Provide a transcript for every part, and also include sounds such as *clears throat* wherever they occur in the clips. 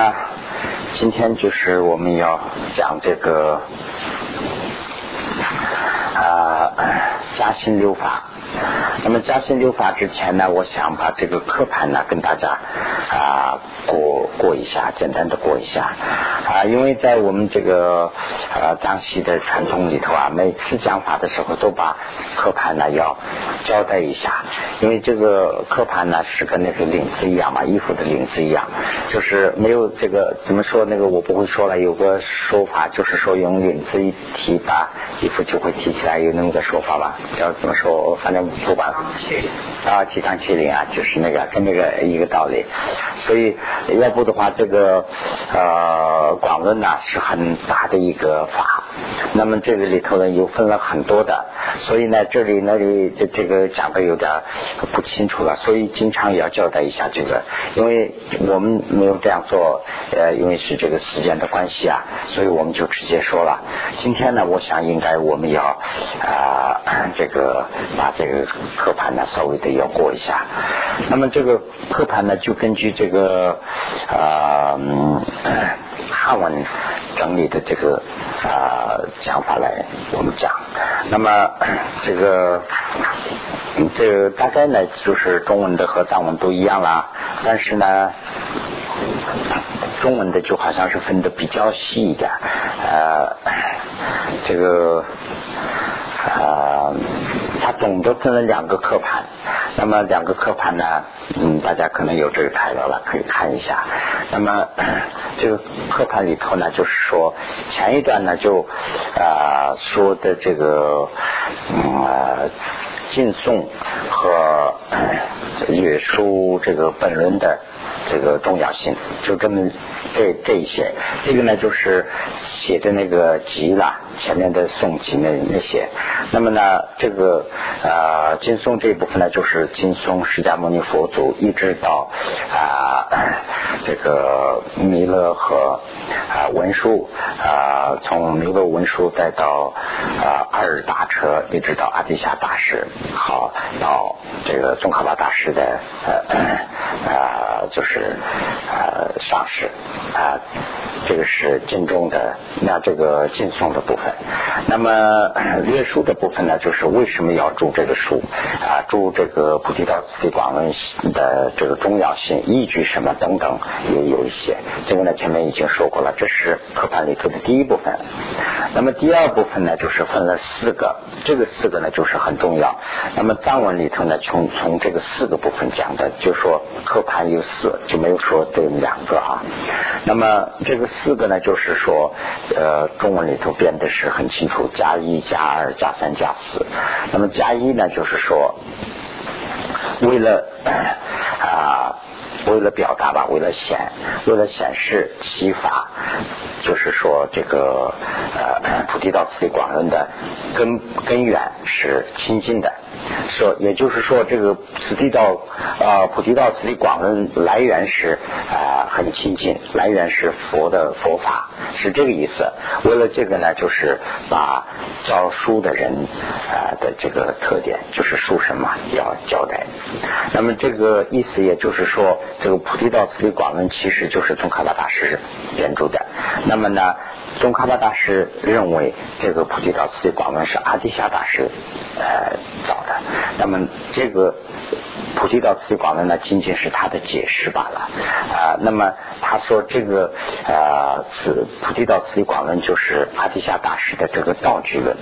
那今天就是我们要讲这个啊加薪六法。那么加薪六法之前呢，我想把这个刻盘呢跟大家啊过过一下，简单的过一下啊，因为在我们这个呃藏西的传统里头啊，每次讲法的时候都把刻盘呢要交代一下，因为这个刻盘呢是跟那个领子一样嘛，衣服的领子一样，就是没有这个怎么说那个我不会说了，有个说法就是说用领子一提把衣服就会提起来，有那么个说法吧？叫怎么说？反正。不管啊，提倡麒麟啊，就是那个跟那个一个道理。所以要不的话，这个呃广论呢是很大的一个法。那么这个里头呢又分了很多的，所以呢这里那里这这个讲的有点不清楚了。所以经常也要交代一下这个，因为我们没有这样做，呃，因为是这个时间的关系啊，所以我们就直接说了。今天呢，我想应该我们要啊这个把这。这个课盘呢，稍微的要过一下。那么这个课盘呢，就根据这个啊汉文整理的这个啊讲法来我们讲。那么 *coughs* 这个这个大概呢，就是中文的和藏文都一样啦。但是呢，中文的就好像是分的比较细一点。呃，这个啊。它总的分了两个课盘，那么两个刻盘呢，嗯，大家可能有这个材料了，可以看一下。那么 *clears throat* 这个刻盘里头呢，就是说前一段呢就啊说的这个啊敬颂和约束这个本论的这个重要性，就这么这这一些。这个呢就是写的那个集了。前面的诵集那那些，那么呢，这个啊经诵这一部分呢，就是经诵释迦牟尼佛祖，一直到啊这个弥勒和啊文殊啊，从弥勒文殊再到啊二大车，一直到阿底峡大师，好到这个宗喀巴大师的呃呃就是上师啊，这个是经中的那这个经诵的部分。那么略书的部分呢，就是为什么要注这个书啊？注这个菩提道次第广论的这个重要性、依据什么等等，也有一些。这个呢，前面已经说过了，这是课盘里头的第一部分。那么第二部分呢，就是分了四个，这个四个呢，就是很重要。那么藏文里头呢，从从这个四个部分讲的，就说课盘有四，就没有说这两两个啊。那么这个四个呢，就是说呃，中文里头编的。是很清楚，加一、加二、加三、加四。那么加一呢，就是说，为了啊，为了表达吧，为了显，为了显示其法，就是说这个呃菩提道次第广论的根根源是清净的。说，也就是说，这个此地道啊，菩提道此地广论来源是啊很亲近，来源是佛的佛法，是这个意思。为了这个呢，就是把教书的人啊的这个特点，就是书生嘛，要交代。那么这个意思，也就是说，这个菩提道次第广论其实就是宗喀巴大师编著的。那么呢？宗喀巴大师认为，这个菩提道次第广论是阿底峡大师呃找的。那么这个菩提道次第广论呢，仅仅是他的解释罢了啊。那么他说这个呃此菩提道次第广论就是阿底夏大师的这个道具论。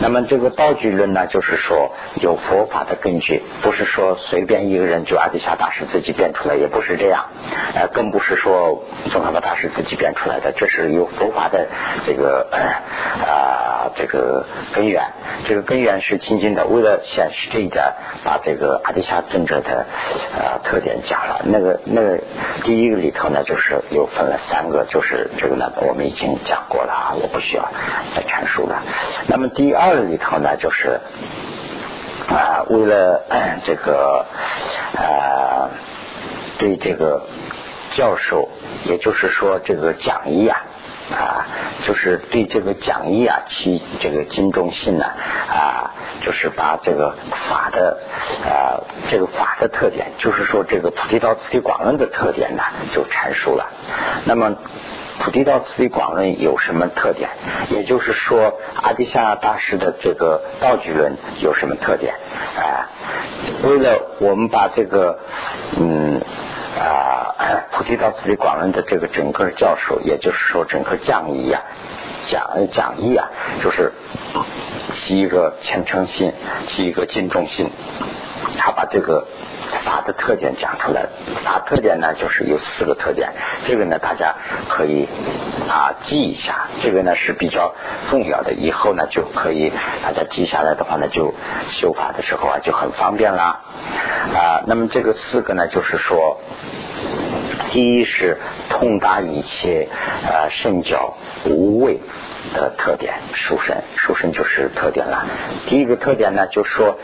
那么这个道具论呢，就是说有佛法的根据，不是说随便一个人就阿底夏大师自己编出来，也不是这样，呃，更不是说宗喀巴大师自己编出来的，这是有佛法的。这个啊，这个根源，这个根源是清净的。为了显示这一点，把这个阿迪夏尊者的啊特点讲了。那个那个第一个里头呢，就是又分了三个，就是这个呢，我们已经讲过了啊，我不需要再阐述了。那么第二个里头呢，就是啊，为了这个啊，对这个教授，也就是说这个讲义啊。啊，就是对这个讲义啊其这个精中性呢啊，就是把这个法的啊这个法的特点，就是说这个菩提道次第广论的特点呢，就阐述了。那么菩提道次第广论有什么特点？也就是说阿底夏大师的这个道具论有什么特点？啊，为了我们把这个嗯。啊，菩提道次第广论的这个整个教授，也就是说整个讲义啊，讲讲义啊，就是起一个虔诚心，起一个敬重心，他把这个法的特点讲出来。法特点呢，就是有四个特点，这个呢大家可以啊记一下，这个呢是比较重要的，以后呢就可以大家记下来的话呢，就修法的时候啊就很方便啦。啊，那么这个四个呢，就是说。第一是通达一切呃圣教无畏的特点，书生书生就是特点了。第一个特点呢，就是说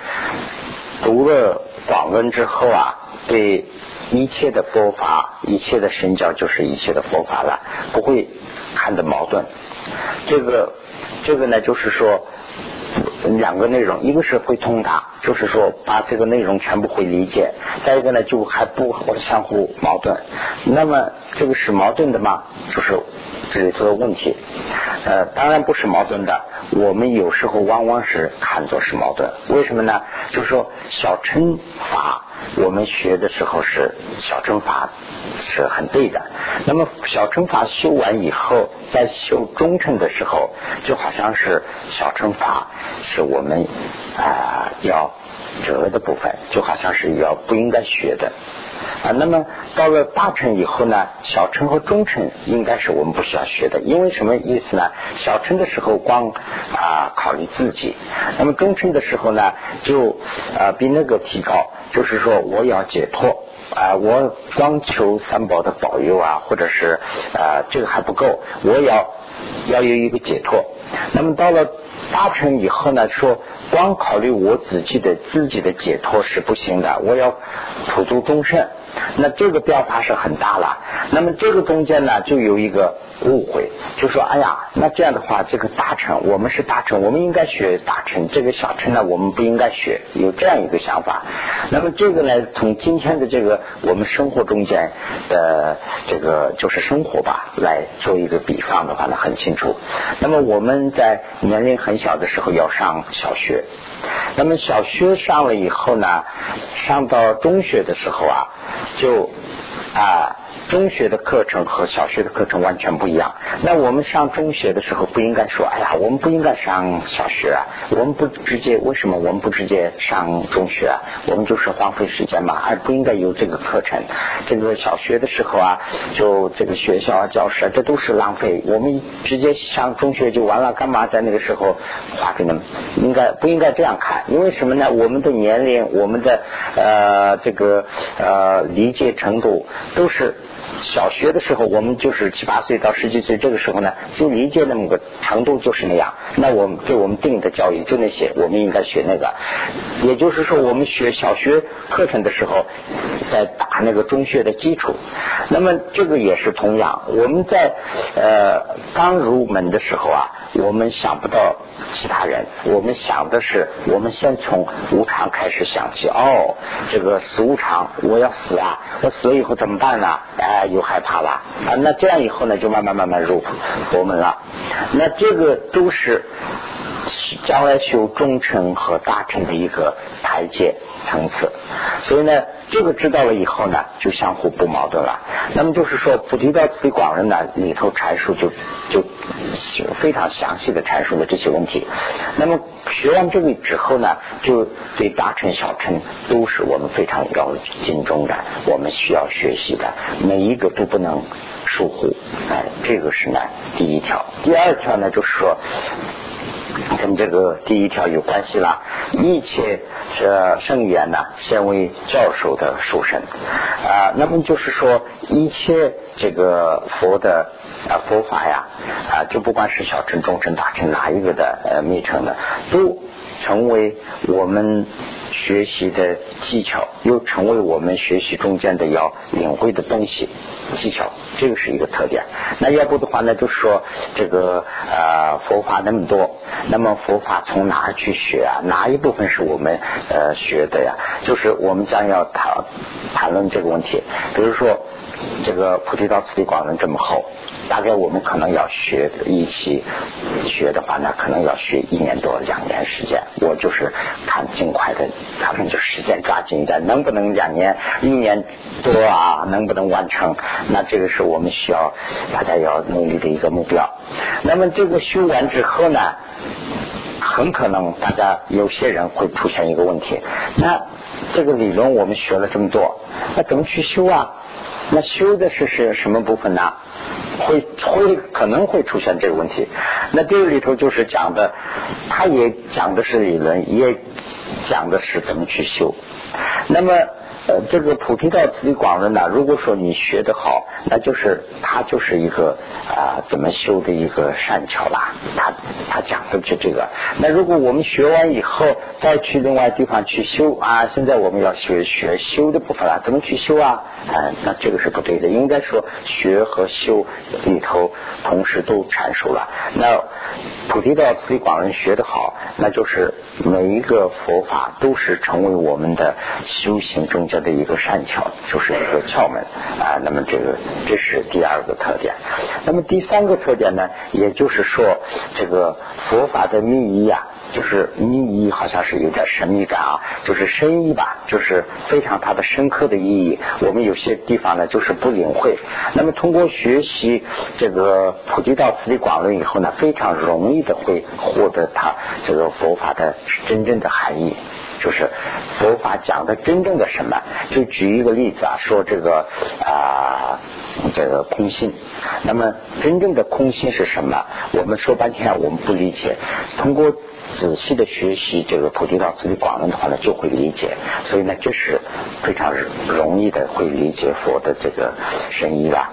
读了广论之后啊，对一切的佛法、一切的圣教就是一切的佛法了，不会看的矛盾。这个这个呢，就是说。两个内容，一个是会通达，就是说把这个内容全部会理解；再一个呢，就还不相互矛盾。那么这个是矛盾的吗？就是这里头的问题。呃，当然不是矛盾的。我们有时候往往是看作是矛盾，为什么呢？就是说小乘法。我们学的时候是小乘法是很对的，那么小乘法修完以后，在修中乘的时候，就好像是小乘法是我们啊要折的部分，就好像是要不应该学的。啊，那么到了大乘以后呢，小乘和中乘应该是我们不需要学的，因为什么意思呢？小乘的时候光啊考虑自己，那么中乘的时候呢，就啊比那个提高，就是说我要解脱啊，我光求三宝的保佑啊，或者是啊这个还不够，我要要有一个解脱。那么到了大乘以后呢，说光考虑我自己的自己的解脱是不行的，我要普度众生。那这个变化是很大了。那么这个中间呢，就有一个误会，就说：哎呀，那这样的话，这个大臣我们是大臣，我们应该学大臣；这个小臣呢，我们不应该学。有这样一个想法。那么这个呢，从今天的这个我们生活中间的这个就是生活吧，来做一个比方的话呢，很清楚。那么我们在年龄很小的时候要上小学。那么小学上了以后呢，上到中学的时候啊，就啊。中学的课程和小学的课程完全不一样。那我们上中学的时候不应该说，哎呀，我们不应该上小学啊，我们不直接为什么我们不直接上中学啊？我们就是荒废时间嘛，而不应该有这个课程。这个小学的时候啊，就这个学校啊、教室啊，这都是浪费。我们直接上中学就完了，干嘛在那个时候花费那么？应该不应该这样看？因为什么呢？我们的年龄，我们的呃这个呃理解程度都是。小学的时候，我们就是七八岁到十几岁这个时候呢，就理解那么个程度就是那样。那我们给我们定的教育就那些，我们应该学那个。也就是说，我们学小学课程的时候，在打那个中学的基础。那么这个也是同样，我们在呃刚入门的时候啊，我们想不到其他人，我们想的是，我们先从无常开始想起。哦，这个死无常，我要死啊！我死了以后怎么办呢？哎。又害怕了啊！那这样以后呢，就慢慢慢慢入佛门了。那这个都是将来修中乘和大乘的一个台阶层次。所以呢，这个知道了以后呢，就相互不矛盾了。那么就是说，菩提道次第广论呢里头阐述就就非常详细的阐述了这些问题。那么学完这个之后呢，就对大乘小乘都是我们非常要敬重的，我们需要学习的，每一个都不能疏忽。哎，这个是呢第一条。第二条呢，就是说跟这个第一条有关系了。一切这圣言呢，先为教授的书生啊，那么就是说一切这个佛的啊佛法呀啊，就不管是小乘、中乘、大乘哪一个的呃密乘的，都成为我们。学习的技巧，又成为我们学习中间的要领会的东西技巧，这个是一个特点。那要不的话呢，就是说这个呃佛法那么多，那么佛法从哪儿去学啊？哪一部分是我们呃学的呀？就是我们将要谈谈论这个问题。比如说这个菩提道次第广论这么厚。大概我们可能要学一起学的话呢，可能要学一年多两年时间。我就是看尽快的，咱们就时间抓紧一点，能不能两年一年多啊？能不能完成？那这个是我们需要大家要努力的一个目标。那么这个修完之后呢，很可能大家有些人会出现一个问题：那这个理论我们学了这么多，那怎么去修啊？那修的是是什么部分呢？会会可能会出现这个问题。那这个里头就是讲的，他也讲的是理论，也讲的是怎么去修。那么。呃，这个菩提道次第广论呢，如果说你学得好，那就是它就是一个啊怎么修的一个善巧啦。他他讲的就这个。那如果我们学完以后再去另外地方去修啊，现在我们要学学修的部分了，怎么去修啊？啊，那这个是不对的。应该说学和修里头同时都阐述了。那菩提道次第广论学得好，那就是每一个佛法都是成为我们的修行中间。的一个善巧，就是一个窍门啊。那么这个这是第二个特点。那么第三个特点呢，也就是说，这个佛法的密意啊，就是密意好像是有点神秘感啊，就是深意吧，就是非常它的深刻的意义。我们有些地方呢，就是不领会。那么通过学习这个普济道次第广论以后呢，非常容易的会获得它这个佛法的真正的含义。就是佛法讲的真正的什么？就举一个例子啊，说这个啊，这个空心。那么真正的空心是什么？我们说半天我们不理解。通过仔细的学习这个菩提道次第广论的话呢，就会理解。所以呢，这是非常容易的会理解佛的这个深意了。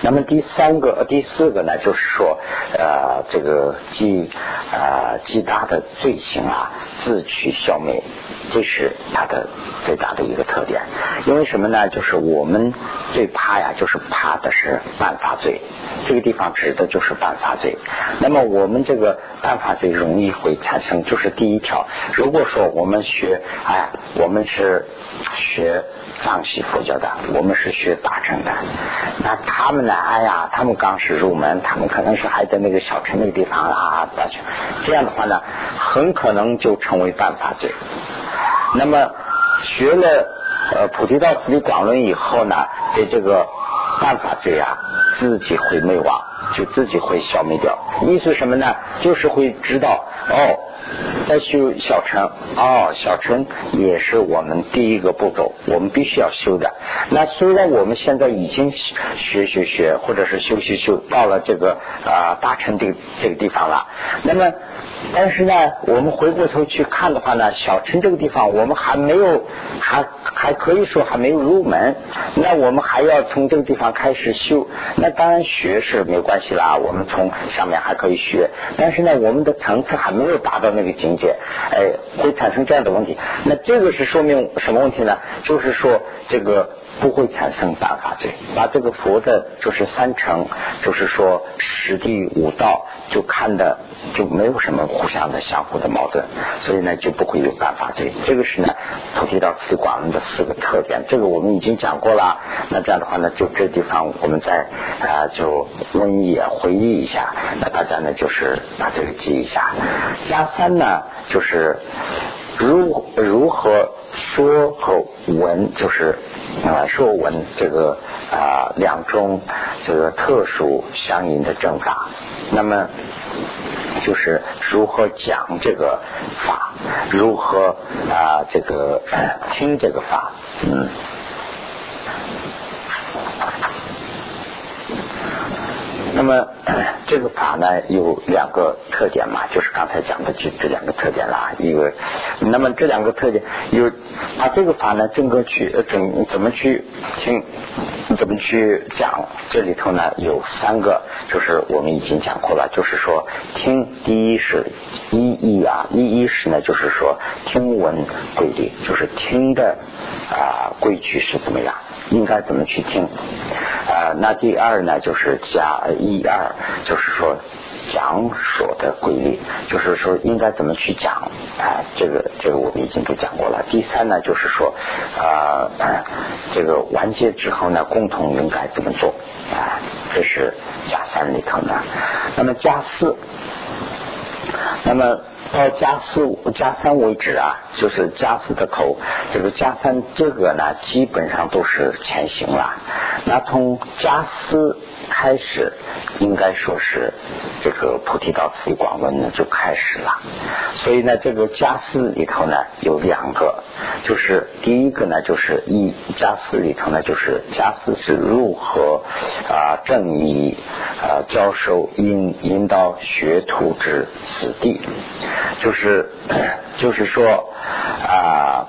那么第三个、第四个呢，就是说，呃，这个极啊极大的罪行啊，自取消灭，这是它的最大的一个特点。因为什么呢？就是我们最怕呀，就是怕的是犯法罪。这个地方指的就是犯法罪。那么我们这个犯法罪容易会产生，就是第一条，如果说我们学，哎，我们是学。藏西佛教的，我们是学大乘的。那他们呢？哎呀，他们刚是入门，他们可能是还在那个小乘那个地方啊。这样的话呢，很可能就成为犯法罪。那么学了呃菩提道次第广论以后呢，对这个犯法罪啊，自己会灭亡，就自己会消灭掉。意思什么呢？就是会知道哦。再修小乘哦，小乘也是我们第一个步骤，我们必须要修的。那虽然我们现在已经学学学，或者是修修修到了这个啊大乘这这个地方了，那么但是呢，我们回过头去看的话呢，小乘这个地方我们还没有，还还可以说还没有入门。那我们还要从这个地方开始修。那当然学是没有关系啦，我们从上面还可以学。但是呢，我们的层次还没有达到。那个境界，哎，会产生这样的问题。那这个是说明什么问题呢？就是说，这个不会产生犯法罪。把这个佛的，就是三乘，就是说十地五道，就看的就没有什么互相的相互的矛盾，所以呢，就不会有犯法罪。这个是呢，菩提道次第广论的四个特点。这个我们已经讲过了。那这样的话呢，就这地方我们再啊，就温一回忆一下。那大家呢，就是把这个记一下。加三。呢，就是如如何说和闻，就是啊说闻这个啊两种这个特殊相应的正法。那么就是如何讲这个法，如何啊这个听这个法，嗯。那么 *clears throat* 这个法呢有两个特点嘛，就是刚才讲的这这两个特点啦。一个，那么这两个特点有，把这个法呢整个去整怎么去听，怎么去讲？这里头呢有三个，就是我们已经讲过了，就是说听第一是一一啊，一一是呢就是说听闻规律，就是听的啊规矩是怎么样。应该怎么去听？啊，那第二呢，就是加一二，就是说讲所的规律，就是说应该怎么去讲啊？这个这个我们已经都讲过了。第三呢，就是说啊，这个完结之后呢，共同应该怎么做啊？这是加三里头的。那么加四，那么。到加四加三为止啊，就是加四的口，这个加三这个呢，基本上都是前行了。那从加四开始，应该说是这个菩提道次第广论呢就开始了。所以呢，这个加四里头呢有两个，就是第一个呢就是一加四里头呢就是加四是如何啊正以啊教授引引导学徒之此地。就是 *clears throat* 就是说啊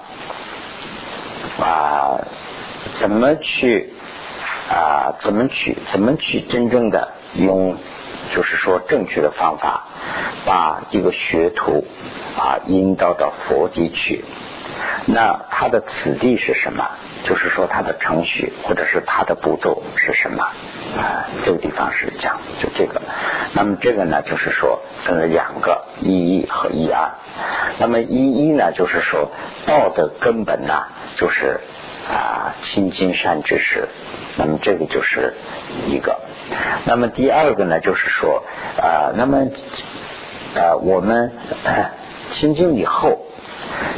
啊，怎么去啊？怎么去？怎么去真正的用？就是说正确的方法，把一个学徒啊引导到佛地去。那他的此地是什么？就是说他的程序或者是他的步骤是什么？啊，这个地方是讲就这个。那么这个呢，就是说分了两个一一和一二。那么一一呢，就是说道的根本呢，就是啊亲近善知识。那么这个就是一个。那么第二个呢，就是说啊，那么啊我们亲近以后。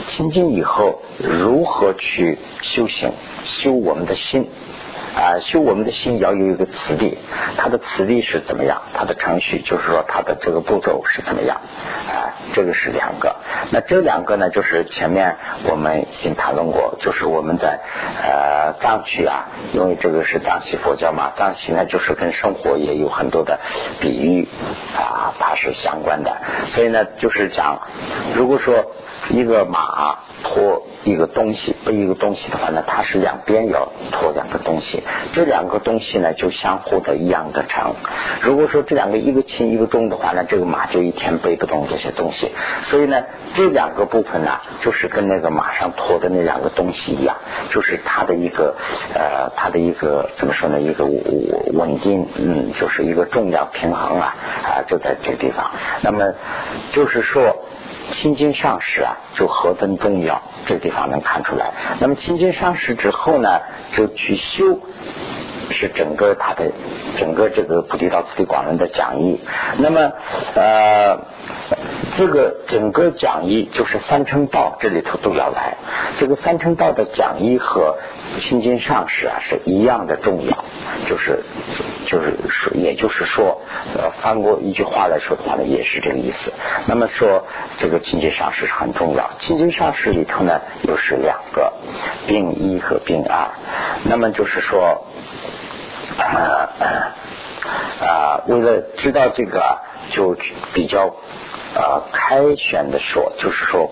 清净以后，如何去修行？修我们的心啊，修我们的心要有一个次第，它的次第是怎么样？它的程序就是说，它的这个步骤是怎么样？啊，这个是两个。那这两个呢，就是前面我们已经谈论过，就是我们在呃藏区啊，因为这个是藏系佛教嘛，藏系呢就是跟生活也有很多的比喻啊，它是相关的。所以呢，就是讲，如果说。一个马拖一个东西，背一个东西的话呢，它是两边要拖两个东西，这两个东西呢就相互的一样的长。如果说这两个一个轻一个重的话呢，这个马就一天背不动这些东西。所以呢，这两个部分呢，就是跟那个马上拖的那两个东西一样，就是它的一个呃，它的一个怎么说呢？一个稳定，嗯，就是一个重量平衡啊啊，就在这个地方。那么就是说。清净上师啊，就何等重要，这个地方能看出来。那么清净上师之后呢，就去修，是整个他的整个这个菩提道次第广论的讲义。那么呃，这个整个讲义就是三乘道这里头都要来。这个三乘道的讲义和清净上师啊是一样的重要，就是就是说，也就是说，呃，翻过一句话来说的话呢，也是这个意思。那么说，这个清净上师是很重要。清净上师里头呢，又是两个，病一和病二。那么就是说，啊啊，为了知道这个，就比较。呃，开选的说，就是说，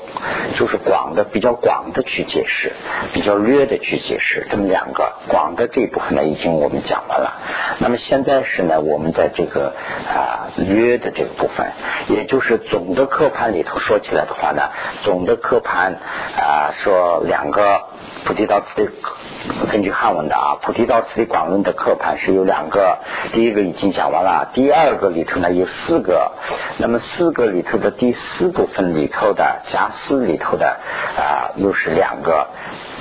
就是广的比较广的去解释，比较略的去解释，这么两个广的这一部分呢，已经我们讲完了。那么现在是呢，我们在这个啊略的这个部分，也就是总的课盘里头说起来的话呢，总的课盘啊说两个菩提道次第。根据汉文的啊，《菩提道次第广论》的课盘是有两个，第一个已经讲完了，第二个里头呢有四个，那么四个里头的第四部分里头的加四里头的啊又是两个。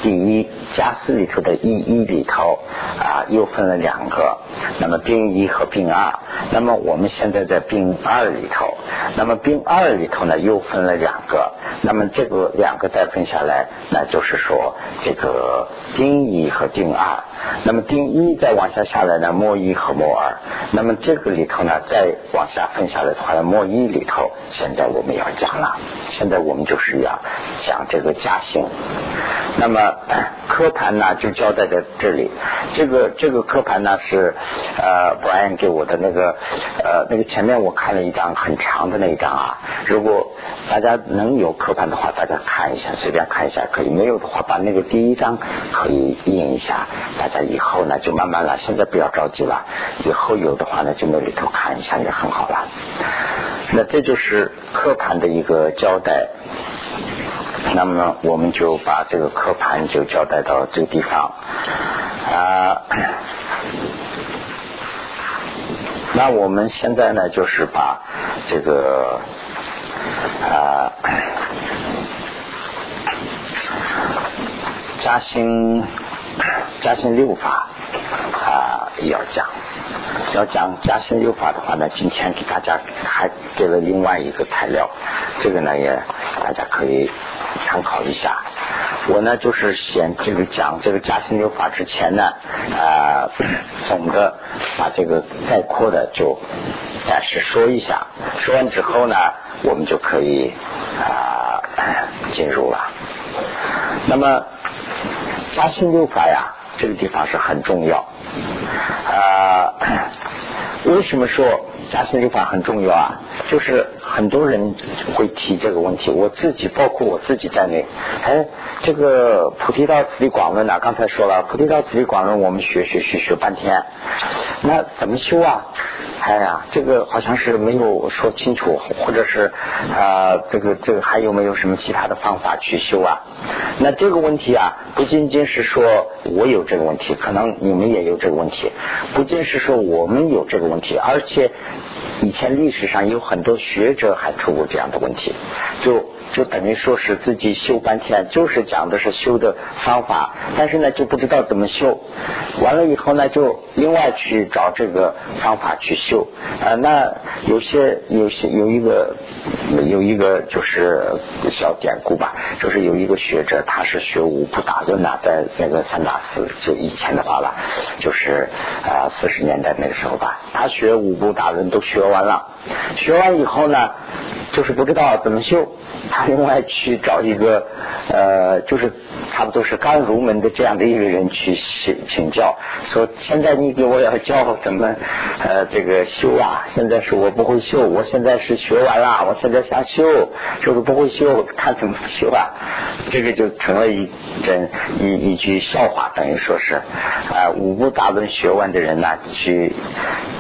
第一，加四里头的一一里头啊，又分了两个，那么病一和病二。那么我们现在在病二里头，那么病二里头呢又分了两个，那么这个两个再分下来，那就是说这个病一和病二。那么病一再往下下来呢，末一和末二。那么这个里头呢，再往下分下来的话，末一里头，现在我们要讲了。现在我们就是要讲这个加性。那么科盘呢就交代在这里。这个这个科盘呢是呃 Brian 给我的那个呃那个前面我看了一张很长的那一张啊。如果大家能有科盘的话，大家看一下，随便看一下可以。没有的话，把那个第一张可以印一下。大家以后呢就慢慢来，现在不要着急了。以后有的话呢，就那里头看一下也很好了。那这就是科盘的一个交代。那么呢我们就把这个刻盘就交代到这个地方啊。*coughs* 那我们现在呢，就是把这个啊嘉兴嘉兴六法啊要讲。要讲嘉兴六法的话呢，今天给大家还给了另外一个材料，这个呢也大家可以参考一下。我呢就是先这个讲这个嘉兴六法之前呢，啊，*clears throat* 总的把这个概括的就暂时说一下，说完之后呢，我们就可以啊 *coughs* 进入了。那么嘉兴六法呀，这个地方是很重要。啊，为什么说加心律法很重要啊？就是很多人会提这个问题，我自己包括我自己在内。哎，这个菩提道次第广论呢，刚才说了，菩提道次第广论我们学学学学半天，那怎么修啊？哎呀，这个好像是没有说清楚，或者是啊，这个这个还有没有什么其他的方法去修啊？那这个问题啊，不仅仅是说我有这个问题，可能你们也有这个问题，不仅是说我们有这个问题，而且以前历史上有很多学者还出过这样的问题，就。就等于说是自己修半天，就是讲的是修的方法，但是呢就不知道怎么修。完了以后呢，就另外去找这个方法去修。啊，那有些有些有一个有一个就是小典故吧，就是有一个学者，他是学五部大论呐，在那个三大寺，就以前的话了，就是啊四十年代那个时候吧，他学五部大论都学完了，学完以后呢，就是不知道怎么修。另外去找一个呃，就是差不多是刚入门的这样的一个人去请请教，说现在你给我要教怎么呃这个修啊？现在是我不会修，我现在是学完了，我现在想修，就是不会修，看怎么修啊？这个就成了一真一一句笑话，等于说是啊五部大论学完的人呢，去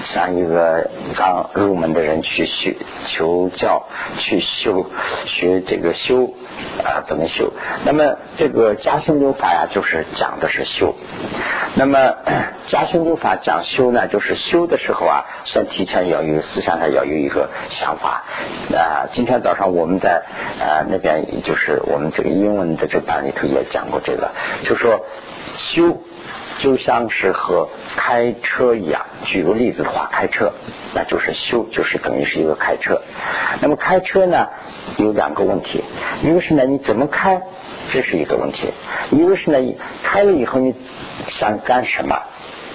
向一个刚入门的人去学求教去修学。这个修啊，怎么修？那么这个加兴流法呀，就是讲的是修。那么 *clears throat* 加兴流法讲修呢，就是修的时候啊，先提前要有思想上要有一个想法啊。今天早上我们在啊那边，就是我们这个英文的这班里头也讲过这个，就说修。就像是和开车一样，举个例子的话，开车那就是修，就是等于是一个开车。那么开车呢，有两个问题，一个是呢你怎么开，这是一个问题；一个是呢开了以后你想干什么，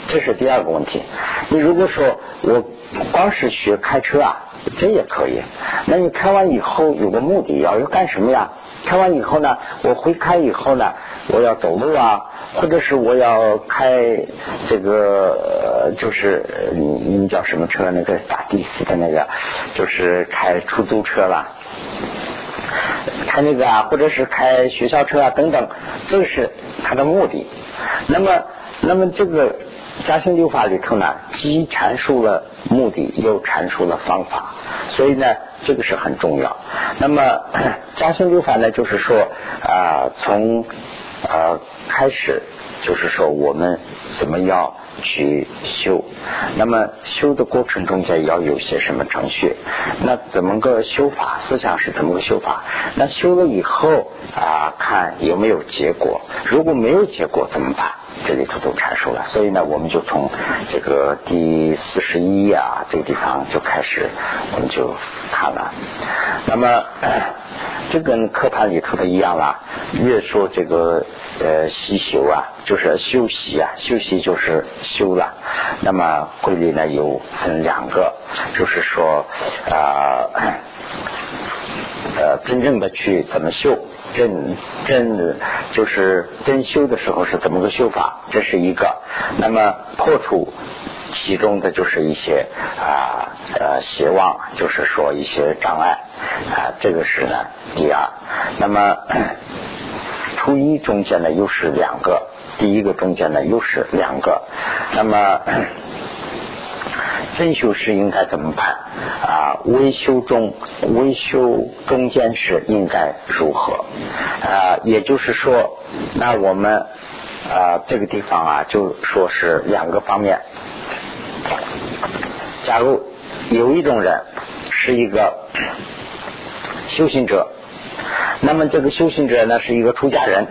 这是第二个问题。你如果说我光是学开车啊，这也可以。那你开完以后有个目的，要要干什么呀？开完以后呢，我会开以后呢，我要走路啊。或者是我要开这个，就是你你们叫什么车？那个打的士的那个，就是开出租车了，开那个啊，或者是开学校车啊等等，这是它的目的。那么，那么这个嘉兴六法里头呢，既阐述了目的，又阐述了方法，所以呢，这个是很重要。那么嘉兴六法呢，就是说啊，从。呃，开始就是说我们怎么样去修，那么修的过程中间要有些什么程序？那怎么个修法？思想是怎么个修法？那修了以后啊，看有没有结果？如果没有结果怎么办？这里头都阐述了。所以呢，我们就从这个第四十一页啊这个地方就开始，我们就看了。那么。这跟课盘里头的一样啦，越说这个呃习修啊，就是修习啊，修习就是修了。那么规律呢有分两个，就是说啊 *clears throat* 呃真正的去怎么修，真真就是真修的时候是怎么个修法，这是一个。那么破除其中的就是一些啊呃邪望，就是说一些障碍啊，这个是呢第二。那么 *clears throat* 初一中间呢又是两个，第一个中间呢又是两个，那么。*clears throat* 真修是应该怎么办啊？微修中，微修中间是应该如何啊？也就是说，那我们啊这个地方啊，就说是两个方面。假如有一种人是一个 *clears throat* 修行者，那么这个修行者呢是一个出家人，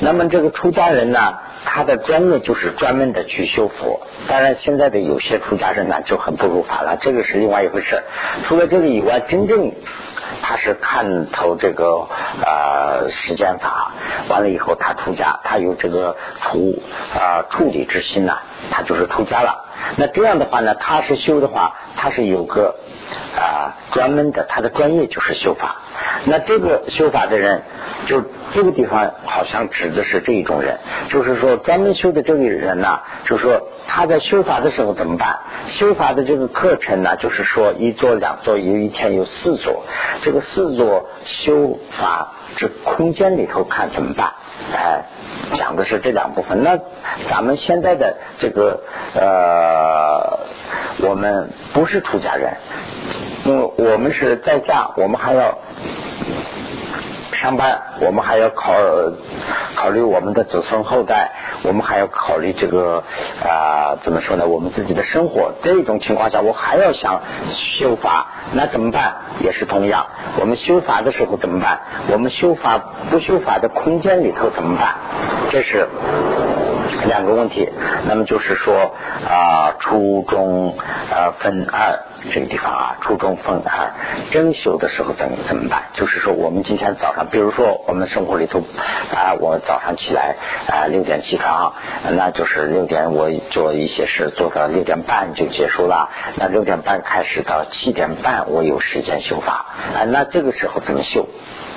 那么这个出家人呢？他的专业就是专门的去修佛，当然现在的有些出家人呢就很不如法了，这个是另外一回事。除了这个以外，真正他是看透这个呃时间法，完了以后他出家，他有这个处啊处理之心呐，他就是出家了。那这样的话呢，他是修的话，他是有个啊专门的，他的专业就是修法。那这个修法的人，就这个地方好像指的是这一种人，就是说专门修的这个人呢，就是说他在修法的时候怎么办？修法的这个课程呢，就是说一座两座，有一天有四座，这个四座修法这空间里头看怎么办？哎，讲的是这两部分。那咱们现在的这个呃，我们不是出家人。因为我们是在家，我们还要上班，我们还要考考虑我们的子孙后代，我们还要考虑这个啊，怎么说呢？我们自己的生活。这种情况下，我还要想修法，那怎么办？也是同样。我们修法的时候怎么办？我们修法不修法的空间里头怎么办？这是。两个问题，那么就是说啊，初中啊分二这个地方啊，初中分二，真修的时候怎怎么办？就是说我们今天早上，比如说我们生活里头啊，我早上起来啊六点起床，那就是六点我做一些事，做到六点半就结束了。那六点半开始到七点半，我有时间修法啊，那这个时候怎么修？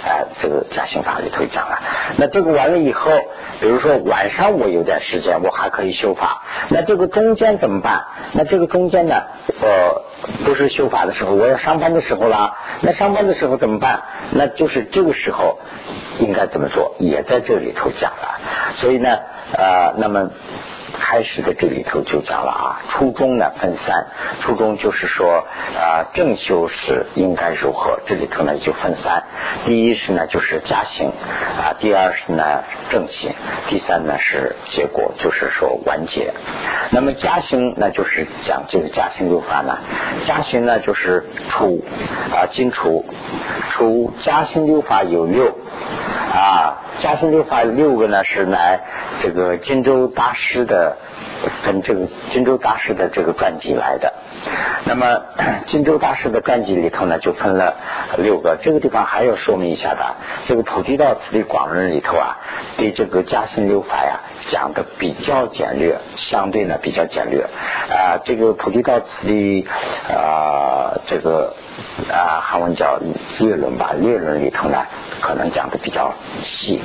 哎，这个加刑法里头讲了。那这个完了以后，比如说晚上我有点时间，我还可以修法。那这个中间怎么办？那这个中间呢，呃，不是修法的时候，我要上班的时候啦。那上班的时候怎么办？那就是这个时候应该怎么做，也在这里头讲了。所以呢，呃，那么。开始的这里头就讲了啊，初中呢分三，初中就是说啊正修是应该如何，这里头呢就分三，第一是呢就是加行啊，第二是呢正行，第三呢是结果，就是说完结。那么加行那就是讲这个加行六法呢，加行呢就是初啊金初，初加行六法有六啊，加行六法六个呢是来这个荆州大师的。跟这个荆州大师的这个传记来的，那么 *clears throat* 荆州大师的传记里头呢，就分了六个。这个地方还要说明一下的，这个菩提道次第广论里头啊，对这个加行六法呀讲的比较简略，相对呢比较简略啊。这个菩提道次第啊，这个啊韩文叫略论吧，略论里头呢。可能讲的比较细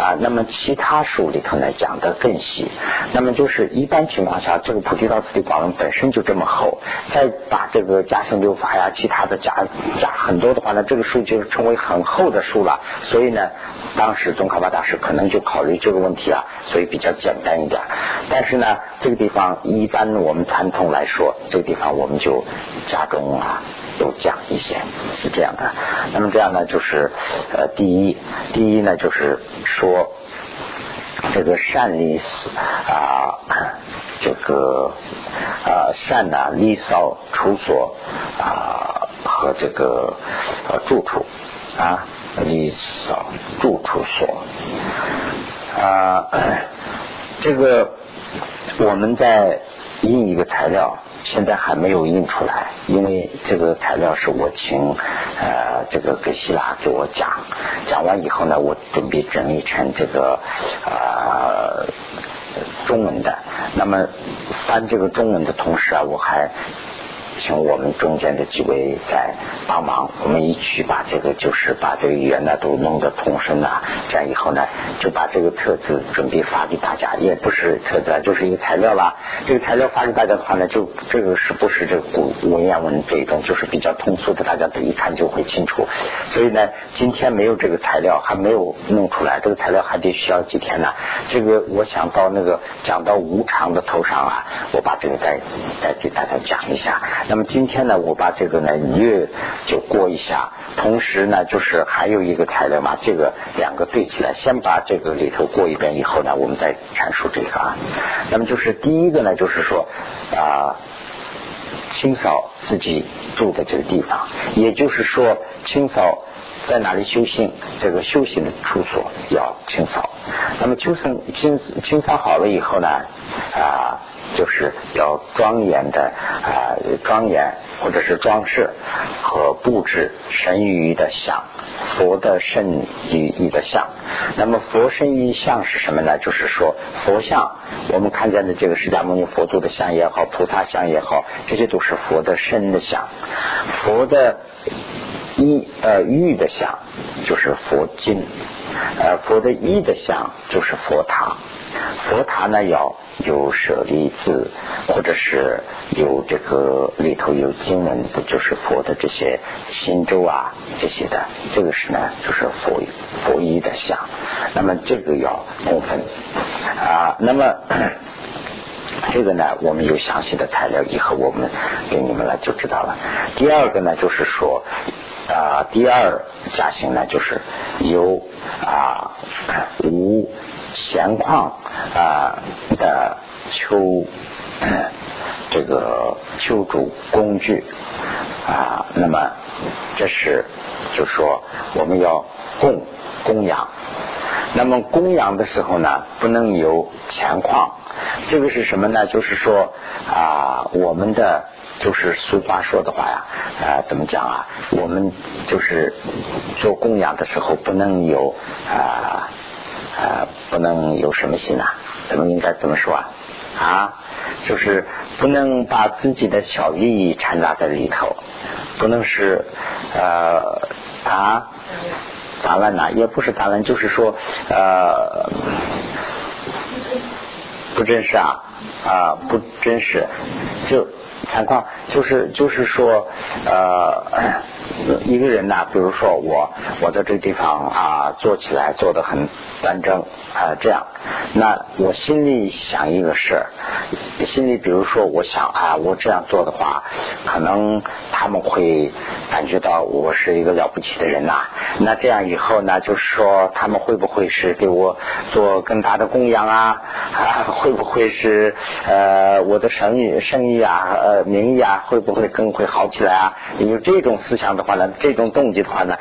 啊，那么其他书里头呢讲的更细。那么就是一般情况下，这个《菩提道次第广论》本身就这么厚，再把这个加行六法呀，其他的加加很多的话呢，这个书就成为很厚的书了。所以呢，当时宗喀巴大师可能就考虑这个问题啊，所以比较简单一点。但是呢，这个地方一般我们传统来说，这个地方我们就加重啊。都讲一些是这样的，那么这样呢，就是呃，第一，第一呢，就是说这个善利啊，这个啊善呐，利扫处所啊和这个呃住处啊，利扫住处所啊，这个我们在印一个材料。现在还没有印出来，因为这个材料是我请呃这个格希腊给我讲，讲完以后呢，我准备整理成这个呃中文的。那么翻这个中文的同时啊，我还请我们中间的几位在帮忙，我们一起把这个就是把这个语言呢都弄得通顺啊，这样以后呢就把这个册子准备发给大家，也不是册子，就是一个材料啦。这个材料发给大家的话呢，就这个是不是这古文言文这一种，就是比较通俗的，大家都一看就会清楚。所以呢，今天没有这个材料，还没有弄出来，这个材料还得需要几天呢。这个我想到那个讲到无常的头上啊，我把这个再再给大家讲一下。那么今天呢，我把这个呢略就过一下，同时呢，就是还有一个材料嘛，这个两个对起来，先把这个里头过一遍以后呢，我们再阐述这个啊。那么就是第一个呢，就是说啊，清扫自己住的这个地方，也就是说清扫在哪里修行，这个修行的处所要清扫。那么清扫清清扫好了以后呢，啊。就是要庄严的啊，庄严或者是装饰和布置神语的像，佛的圣与意的像。那么佛圣义像是什么呢？就是说佛像，我们看见的这个释迦牟尼佛祖的像也好，菩萨像也好，这些都是佛的身的像。佛的一呃玉的像就是佛经，呃佛的一的像就是佛塔。佛塔呢要有舍利子，或者是有这个里头有经文的，就是佛的这些心咒啊这些的，这个是呢就是佛佛一的像。那么这个要供奉啊。那么 *coughs* 这个呢，我们有详细的材料，以后我们给你们了就知道了。第二个呢，就是说啊，第二家型呢，就是有啊无。闲矿啊的求 *clears throat* 这个求助工具啊，那么这是就说我们要供供养，那么供养的时候呢，不能有钱矿，这个是什么呢？就是说啊，我们的就是俗话说的话呀，啊，怎么讲啊？我们就是做供养的时候不能有啊。啊，不能有什么心啊？怎么应该怎么说啊？啊，就是不能把自己的小利益掺杂在里头，不能是呃啊杂乱呐，也不是杂乱，就是说呃不真实啊啊不真实，就情况就是就是说呃一个人呐，比如说我我在这地方啊做起来做的很。端正啊，这样，那我心里想一个事儿，心里比如说我想啊，我这样做的话，可能他们会感觉到我是一个了不起的人呐。那这样以后呢，就是说他们会不会是给我做更大的供养啊？啊，会不会是呃我的生意生意啊呃名义啊会不会更会好起来啊？有这种思想的话呢，这种动机的话呢，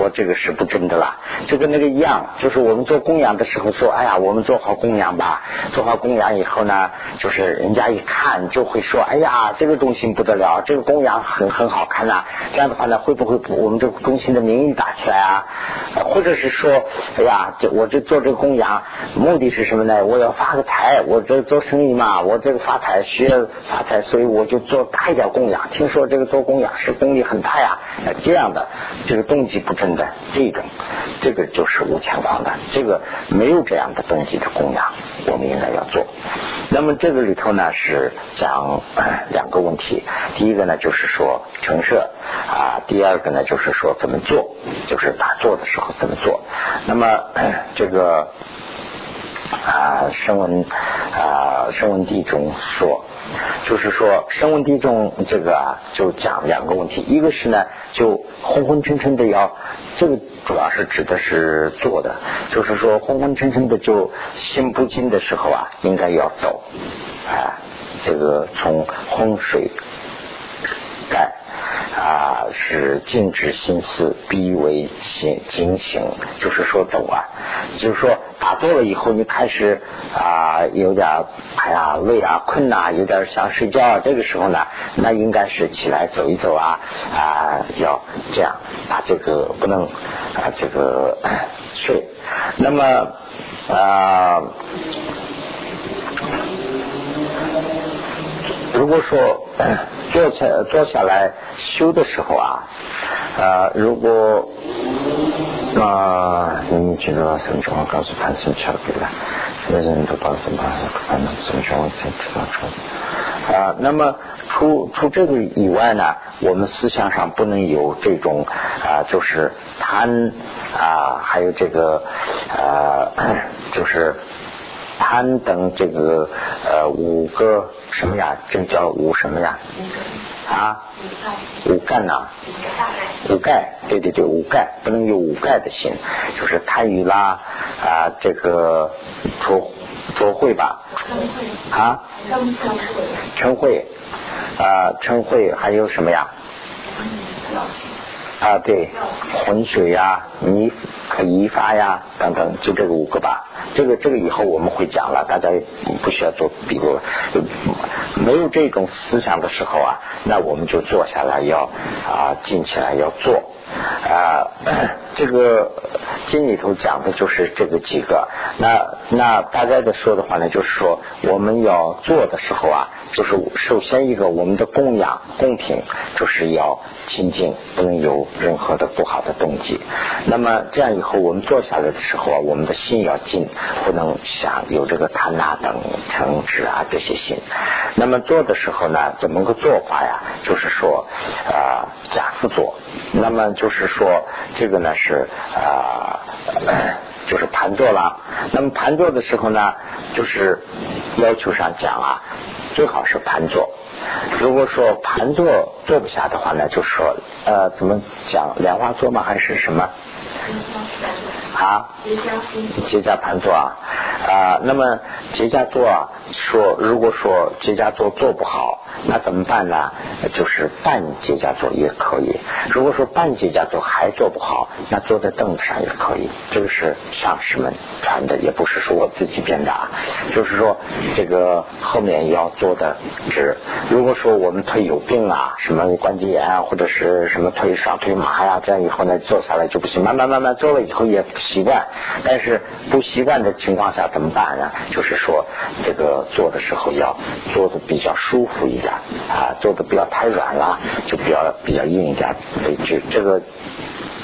我这个是不真的了，就跟那个一样，就是我们做。供养的时候说，哎呀，我们做好供养吧。做好供养以后呢，就是人家一看就会说，哎呀，这个中心不得了，这个供养很很好看呐。这样的话呢，会不会我们这个中心的名誉打起来啊？或者是说，哎呀，这我这做这个供养目的是什么呢？我要发个财，我这做生意嘛，我这个发财需要发财，所以我就做大一点供养。听说这个做供养是功力很大呀，这样的这个动机不正的这种，这个就是无钱狂的。这个没有这样的动机的供养，我们应该要做。那么这个里头呢是讲两个问题，第一个呢就是说陈设啊，第二个呢就是说怎么做，就是打坐的时候怎么做。那么这个啊，声闻啊，声闻地中说。就是说，声闻地中这个啊，就讲两个问题，一个是呢，就昏昏沉沉的要，这个主要是指的是做的，就是说昏昏沉沉的就心不静的时候啊，应该要走，啊，这个从昏睡盖。啊，是禁止心思，逼为醒警醒，就是说走啊，就是说打坐了以后，你开始啊有点哎呀累啊困呐，有点想睡觉，啊这个时候呢，那应该是起来走一走啊啊，要这样把这个不能啊这个睡，那么啊。如果说坐下坐下来修的时候啊，呃，如果啊，你觉得什么情况？告诉潘生巧给了，别人都告诉他，反正什么情况才知道出啊。那么除除这个以外呢，我们思想上不能有这种啊，就是贪啊，还有这个呃，就是贪等这个呃五个。什么呀？这叫五什么呀？啊？五盖呐？五盖？对对对，五盖不能有五盖的心，就是贪欲啦啊，这个浊浊秽吧？啊？嗔恚啊，嗔恚还有什么呀？啊，对，浑水呀，泥和泥发呀，等等，就这个五个吧。这个这个以后我们会讲了，大家不需要做笔录了。没有这种思想的时候啊，那我们就坐下来要啊，静起来要做啊。*clears throat* 这个经里头讲的就是这个几个。那那大概的说的话呢，就是说我们要做的时候啊。就是首先一个，我们的供养供品就是要清净，不能有任何的不好的动机。那么这样以后，我们坐下来的时候啊，我们的心要静，不能想有这个贪呐等成执啊这些心。那么做的时候呢，怎么个做法呀？就是说啊，假复坐。那么就是说这个呢是啊，*coughs* 就是盘坐了。那么盘坐的时候呢，就是要求上讲啊。最好是盘坐，如果说盘坐坐不下的话呢，就说呃，怎么讲莲花坐吗？还是什么？啊，结跏盘坐啊，啊，那么结跏坐啊，说如果说结跏坐做不好，那怎么办呢？就是半结跏坐也可以。如果说半结跏坐还做不好，那坐在凳子上也可以。这个是上师们传的，也不是说我自己编的啊。就是说这个后面要做的直。如果说我们腿有病啊，什么关节炎啊，或者是什么腿少腿麻呀，这样以后呢，坐下来就不行。慢慢慢慢慢做了以后也不。习惯，但是不习惯的情况下怎么办呢？就是说，这个做的时候要做的比较舒服一点啊，做的不要太软了，就比较比较硬一点。这这个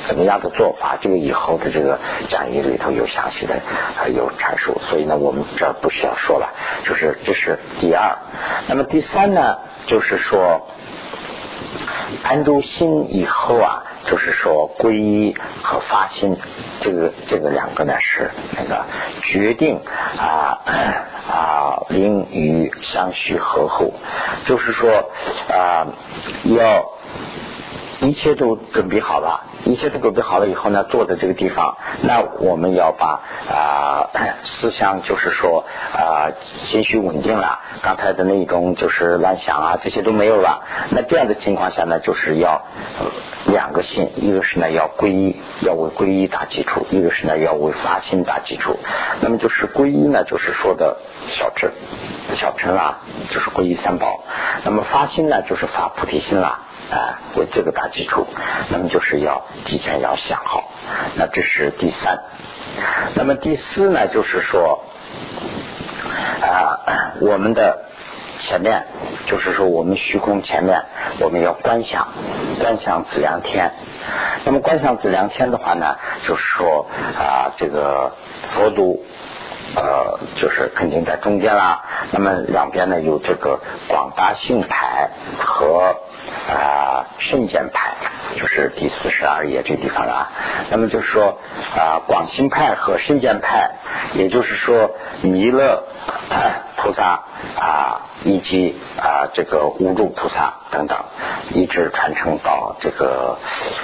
怎么样的做法？这个以后的这个讲义里头有详细的有阐述，所以呢，我们这儿不需要说了。就是这是第二，那么第三呢，就是说。安住心以后啊，就是说皈依和发心，这个这个两个呢是那个决定啊啊灵与相续合后，就是说啊要。一切都准备好了，一切都准备好了以后呢，坐在这个地方，那我们要把啊 *coughs* 思想就是说啊情绪稳定了，刚才的那种就是乱想啊这些都没有了。那这样的情况下呢，就是要两个心，一个是呢要皈依，要为皈依打基础；一个是呢要为发心打基础。那么就是皈依呢，就是说的小智、小乘啊，就是皈依三宝。那么发心呢，就是发菩提心了。啊，为这个打基础，那么就是要提前要想好，那这是第三。那么第四呢，就是说啊，我们的前面就是说我们虚空前面，我们要观想，观想子良天。那么观想子良天的话呢，就是说啊，这个佛度呃，就是肯定在中间啦。那么两边呢有这个广大性牌和。啊，圣剑派就是第四十二页这地方啊。那么就是说啊，广兴派和圣剑派，也就是说弥勒 *clears throat* 菩萨啊，以及啊这个无住菩萨等等，一直传承到这个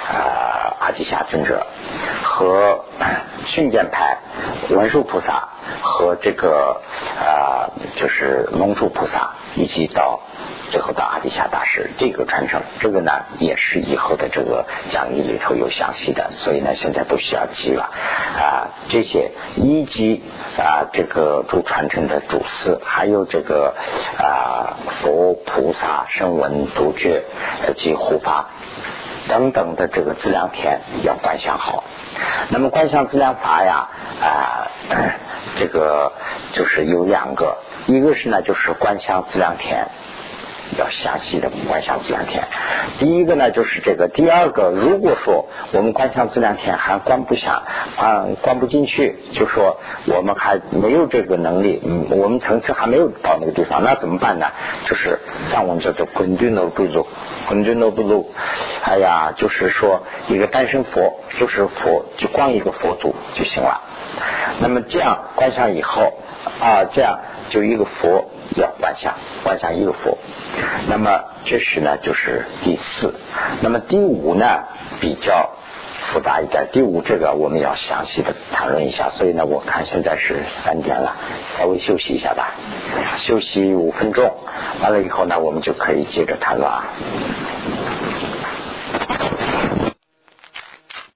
啊阿底峡尊者和 *clears throat* 训剑派文殊菩萨和这个啊就是龙树菩萨，以及到。最后到阿底峡大师这个传承，这个呢也是以后的这个讲义里头有详细的，所以呢现在不需要记了啊。这些一级啊，这个都传承的主司，还有这个啊佛菩萨声闻独觉及护法等等的这个资粮田要观想好。那么观想资粮法呀啊，这个就是有两个，一个是呢就是观想资粮田。要详细的观想这两天。第一个呢就是这个，第二个，如果说我们观想这两天还观不下，啊，观不进去，就说我们还没有这个能力，嗯，我们层次还没有到那个地方，那怎么办呢？就是像我们叫做滚 düno 不如，滚 düno 不如，哎呀，就是说一个单身佛，就是佛，就光一个佛祖就行了。那么这样观想以后啊，这样就一个佛要观想，观想一个佛。那么这是呢，就是第四。那么第五呢，比较复杂一点。第五这个我们要详细的谈论一下。所以呢，我看现在是三点了，稍微休息一下吧，休息五分钟。完了以后呢，我们就可以接着谈了啊。